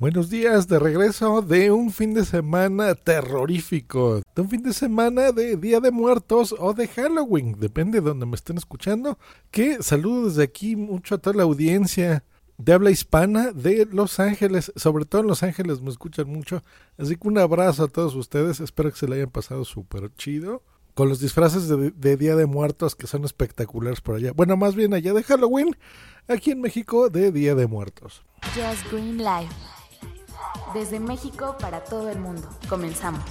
Buenos días, de regreso de un fin de semana terrorífico, de un fin de semana de Día de Muertos o de Halloween, depende de donde me estén escuchando. Que saludo desde aquí mucho a toda la audiencia de habla hispana de Los Ángeles, sobre todo en Los Ángeles me escuchan mucho, así que un abrazo a todos ustedes, espero que se le hayan pasado súper chido. Con los disfraces de, de, Día de Muertos que son espectaculares por allá. Bueno, más bien allá de Halloween, aquí en México de Día de Muertos. Just Green Life. Desde México para todo el mundo. Comenzamos.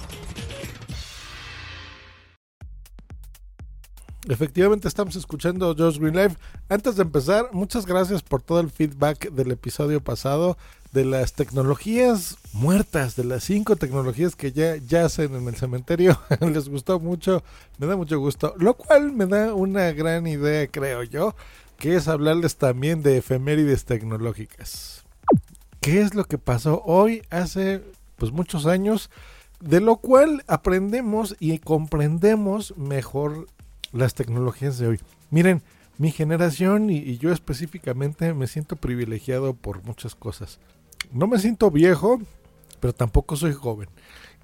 Efectivamente estamos escuchando Just Green. Antes de empezar, muchas gracias por todo el feedback del episodio pasado de las tecnologías muertas, de las cinco tecnologías que ya yacen en el cementerio. Les gustó mucho, me da mucho gusto, lo cual me da una gran idea, creo yo, que es hablarles también de efemérides tecnológicas. ¿Qué es lo que pasó hoy hace pues muchos años? De lo cual aprendemos y comprendemos mejor las tecnologías de hoy. Miren, mi generación y, y, yo específicamente me siento privilegiado por muchas cosas. No me siento viejo, pero tampoco soy joven.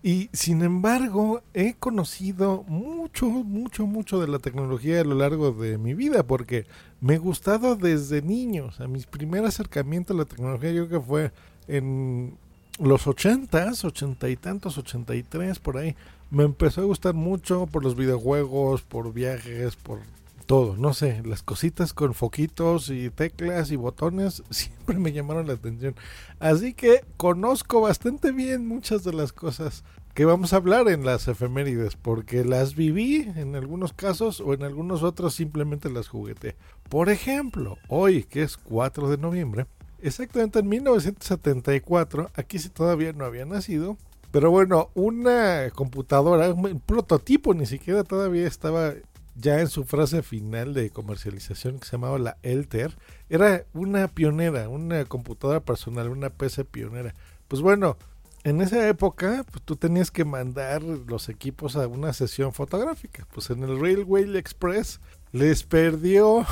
Y sin embargo, he conocido mucho, mucho, mucho de la tecnología a lo largo de mi vida, porque me he gustado desde niño. O sea, mis primer acercamiento a la tecnología yo creo que fue en los ochentas, ochenta y tantos, ochenta y tres, por ahí. Me empezó a gustar mucho por los videojuegos, por viajes, por todo, no sé, las cositas con foquitos y teclas y botones siempre me llamaron la atención. Así que conozco bastante bien muchas de las cosas que vamos a hablar en las efemérides, porque las viví en algunos casos o en algunos otros simplemente las jugueté. Por ejemplo, hoy que es 4 de noviembre, exactamente en 1974, aquí sí todavía no había nacido, pero bueno, una computadora, un prototipo ni siquiera todavía estaba ya en su frase final de comercialización que se llamaba la Elter, era una pionera, una computadora personal, una PC pionera. Pues bueno, en esa época pues, tú tenías que mandar los equipos a una sesión fotográfica. Pues en el Railway Express les perdió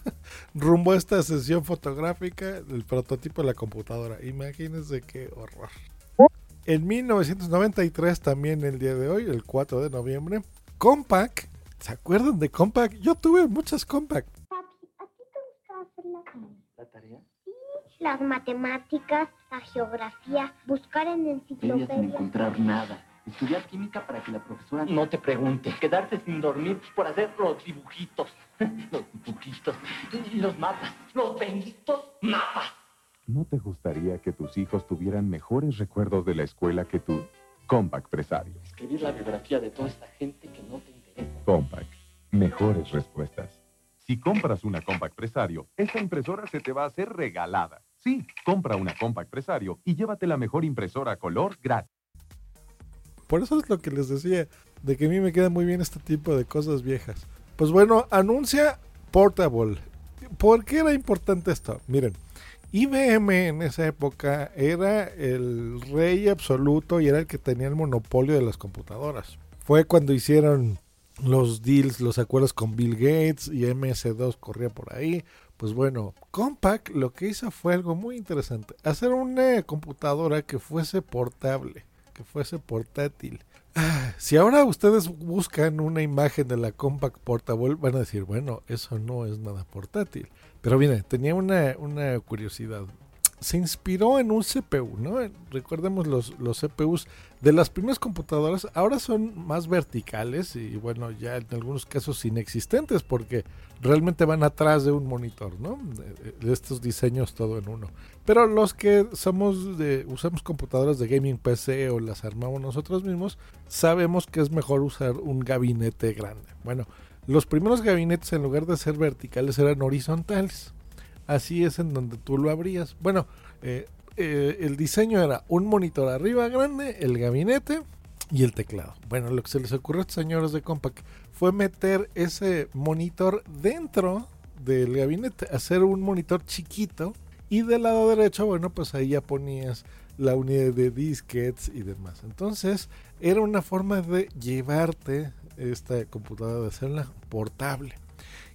rumbo a esta sesión fotográfica el prototipo de la computadora. Imagínense qué horror. En 1993, también el día de hoy, el 4 de noviembre, Compaq ¿Se acuerdan de Compaq? Yo tuve muchas Compaq. Papi, ¿a ti te gusta hacer la, ¿La tarea? Sí, las matemáticas, la geografía, buscar en enciclopedia. sin encontrar nada. Estudiar química para que la profesora no te pregunte. Quedarte sin dormir por hacer los dibujitos. Los dibujitos. Los mapas. Los benditos mapas. ¿No te gustaría que tus hijos tuvieran mejores recuerdos de la escuela que tú? Compact Presario. Escribir la biografía de toda esta gente que no te. Compact. Mejores respuestas. Si compras una Compact Presario, esta impresora se te va a hacer regalada. Sí, compra una Compact Presario y llévate la mejor impresora color gratis. Por eso es lo que les decía, de que a mí me queda muy bien este tipo de cosas viejas. Pues bueno, anuncia Portable. ¿Por qué era importante esto? Miren, IBM en esa época era el rey absoluto y era el que tenía el monopolio de las computadoras. Fue cuando hicieron los deals, los acuerdos con Bill Gates y MS2 corría por ahí. Pues bueno, Compaq lo que hizo fue algo muy interesante. Hacer una computadora que fuese portable, que fuese portátil. Ah, si ahora ustedes buscan una imagen de la Compaq Portable, van a decir, bueno, eso no es nada portátil. Pero mire, tenía una, una curiosidad. Se inspiró en un CPU, ¿no? Recordemos los, los CPUs de las primeras computadoras, ahora son más verticales y bueno, ya en algunos casos inexistentes porque realmente van atrás de un monitor, ¿no? De, estos diseños todo en uno. Pero los que somos de, usamos computadoras de gaming PC o las armamos nosotros mismos, sabemos que es mejor usar un gabinete grande. Bueno, los primeros gabinetes en lugar de ser verticales eran horizontales. Así es en donde tú lo abrías. Bueno, eh, eh, el diseño era un monitor arriba grande, el gabinete y el teclado. Bueno, lo que se les ocurrió a estos señores de Compaq fue meter ese monitor dentro del gabinete, hacer un monitor chiquito y del lado derecho, bueno, pues ahí ya ponías la unidad de disquets y demás. Entonces, era una forma de llevarte esta computadora, de hacerla portable.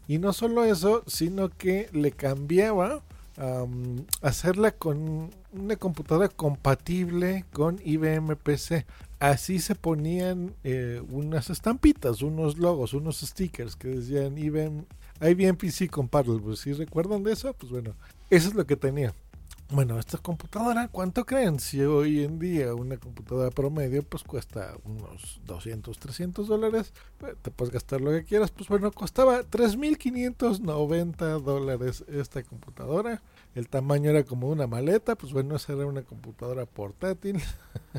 Y no solo eso, sino que le cambiaba um, hacerla con una computadora compatible con IBM PC. Así se ponían eh, unas estampitas, unos logos, unos stickers que decían IBM, IBM PC Compatible. Si recuerdan de eso, pues bueno, eso es lo que tenía. Bueno, esta computadora, ¿cuánto creen? Si hoy en día una computadora promedio pues cuesta unos 200, 300 dólares, eh, te puedes gastar lo que quieras, pues bueno, costaba 3.590 dólares esta computadora. El tamaño era como una maleta, pues bueno, esa era una computadora portátil.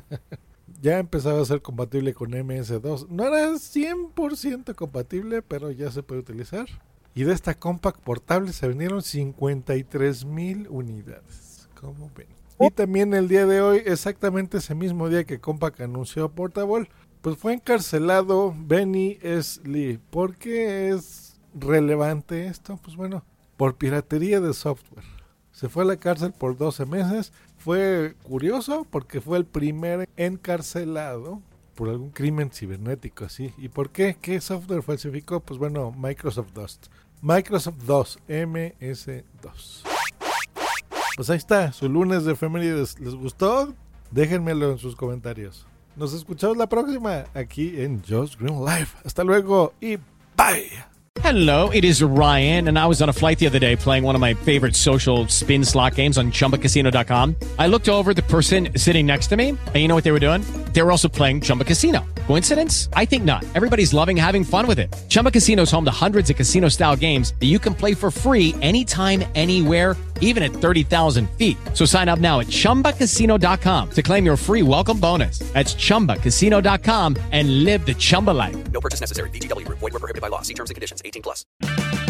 ya empezaba a ser compatible con MS2. No era 100% compatible, pero ya se puede utilizar. Y de esta compact portable se vendieron 53 mil unidades. ¿Cómo ven? Y también el día de hoy, exactamente ese mismo día que Compaq anunció Portable, pues fue encarcelado Benny S. Lee. ¿Por qué es relevante esto? Pues bueno, por piratería de software. Se fue a la cárcel por 12 meses. Fue curioso porque fue el primer encarcelado por algún crimen cibernético así. ¿Y por qué? ¿Qué software falsificó? Pues bueno, Microsoft Dust. Microsoft 2, MS2. Pues ahí está, su lunes de efemérides. ¿Les gustó? Déjenmelo en sus comentarios. Nos escuchamos la próxima aquí en Josh Green Live. Hasta luego y bye. Hello, it is Ryan, and I was on a flight the other day playing one of my favorite social spin slot games on chumbacasino.com. I looked over the person sitting next to me, and you know what they were doing? They were also playing Chumba Casino. Coincidence? I think not. Everybody's loving having fun with it. Chumba Casino is home to hundreds of casino style games that you can play for free anytime, anywhere, even at 30,000 feet. So sign up now at chumbacasino.com to claim your free welcome bonus. That's chumbacasino.com and live the Chumba life. No purchase necessary. DTW, void, were prohibited by law. See terms and conditions 18 plus.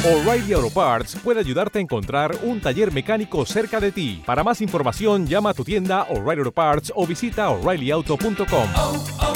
O'Reilly Auto Parts puede ayudarte a encontrar un taller mecánico cerca de ti. Para más información, llama a tu tienda O'Reilly Auto Parts o visita o'ReillyAuto.com.